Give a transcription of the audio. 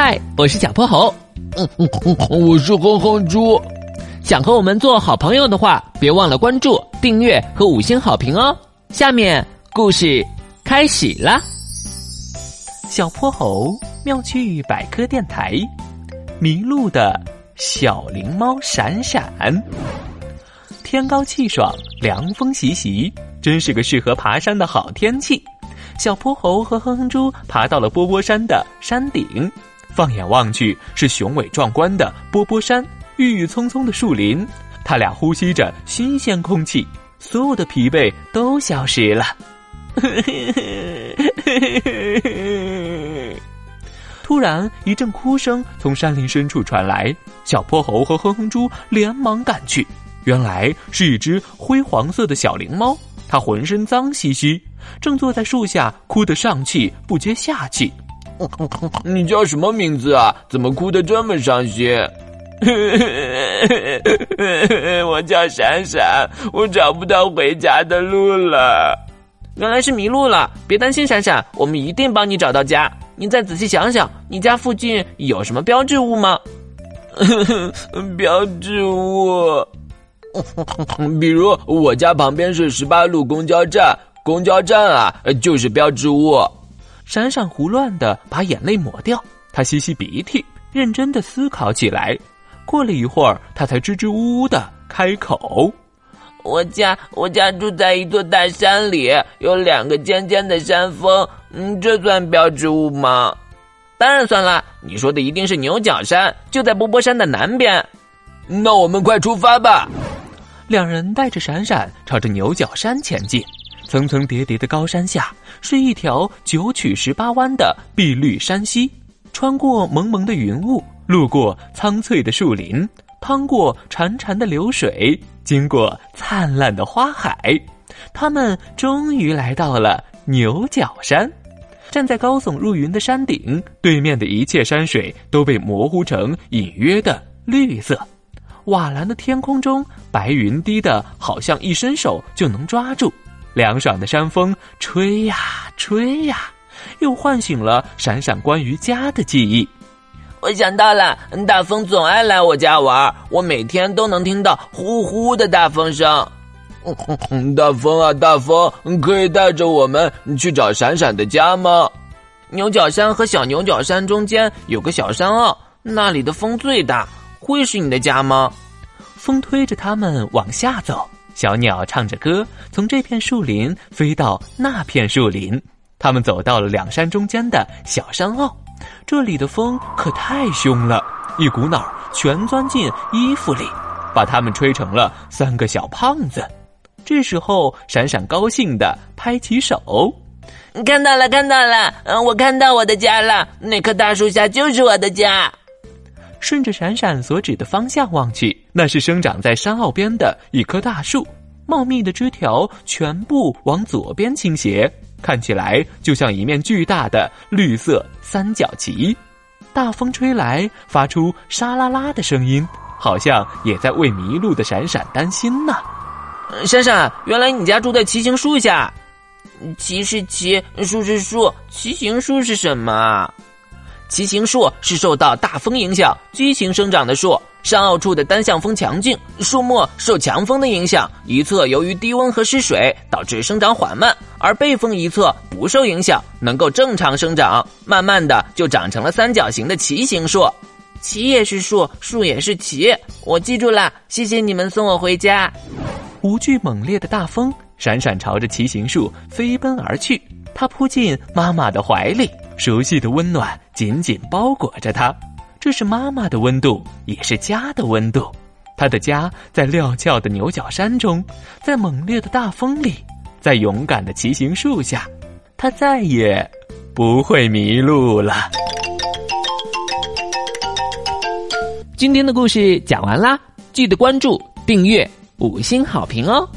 嗨，我是小泼猴。嗯嗯嗯，我是哼哼猪。想和我们做好朋友的话，别忘了关注、订阅和五星好评哦。下面故事开始啦。小泼猴妙趣百科电台，迷路的小灵猫闪闪。天高气爽，凉风习习，真是个适合爬山的好天气。小泼猴和哼哼猪爬到了波波山的山顶，放眼望去是雄伟壮观的波波山，郁郁葱葱的树林。他俩呼吸着新鲜空气，所有的疲惫都消失了。突然，一阵哭声从山林深处传来，小泼猴和哼哼猪连忙赶去，原来是一只灰黄色的小灵猫。它浑身脏兮兮，正坐在树下哭得上气不接下气。你叫什么名字啊？怎么哭得这么伤心？我叫闪闪，我找不到回家的路了。原来是迷路了，别担心，闪闪，我们一定帮你找到家。你再仔细想想，你家附近有什么标志物吗？标志物。比如我家旁边是十八路公交站，公交站啊就是标志物。闪闪胡乱的把眼泪抹掉，他吸吸鼻涕，认真的思考起来。过了一会儿，他才支支吾吾的开口：“我家我家住在一座大山里，有两个尖尖的山峰，嗯，这算标志物吗？当然算了，你说的一定是牛角山，就在波波山的南边。那我们快出发吧。”两人带着闪闪朝着牛角山前进，层层叠叠的高山下是一条九曲十八弯的碧绿山溪，穿过蒙蒙的云雾，路过苍翠的树林，趟过潺潺的流水，经过灿烂的花海，他们终于来到了牛角山。站在高耸入云的山顶，对面的一切山水都被模糊成隐约的绿色。瓦蓝的天空中，白云低的好像一伸手就能抓住，凉爽的山风吹呀吹呀，又唤醒了闪闪关于家的记忆。我想到了，大风总爱来我家玩，我每天都能听到呼呼的大风声。大风啊，大风，可以带着我们去找闪闪的家吗？牛角山和小牛角山中间有个小山坳，那里的风最大。会是你的家吗？风推着他们往下走，小鸟唱着歌，从这片树林飞到那片树林。他们走到了两山中间的小山坳，这里的风可太凶了，一股脑全钻进衣服里，把他们吹成了三个小胖子。这时候，闪闪高兴地拍起手：“看到了，看到了，嗯，我看到我的家了，那棵大树下就是我的家。”顺着闪闪所指的方向望去，那是生长在山坳边的一棵大树，茂密的枝条全部往左边倾斜，看起来就像一面巨大的绿色三角旗。大风吹来，发出沙啦啦的声音，好像也在为迷路的闪闪担心呢。闪闪，原来你家住在骑行树下。骑是骑，树是树，骑行树是什么？骑行树是受到大风影响畸形生长的树，山坳处的单向风强劲，树木受强风的影响，一侧由于低温和失水导致生长缓慢，而背风一侧不受影响，能够正常生长，慢慢的就长成了三角形的骑行树。骑也是树，树也是骑，我记住了，谢谢你们送我回家。无惧猛烈的大风，闪闪朝着骑行树飞奔而去，它扑进妈妈的怀里。熟悉的温暖紧紧包裹着他，这是妈妈的温度，也是家的温度。他的家在料峭的牛角山中，在猛烈的大风里，在勇敢的骑行树下，他再也不会迷路了。今天的故事讲完啦，记得关注、订阅、五星好评哦。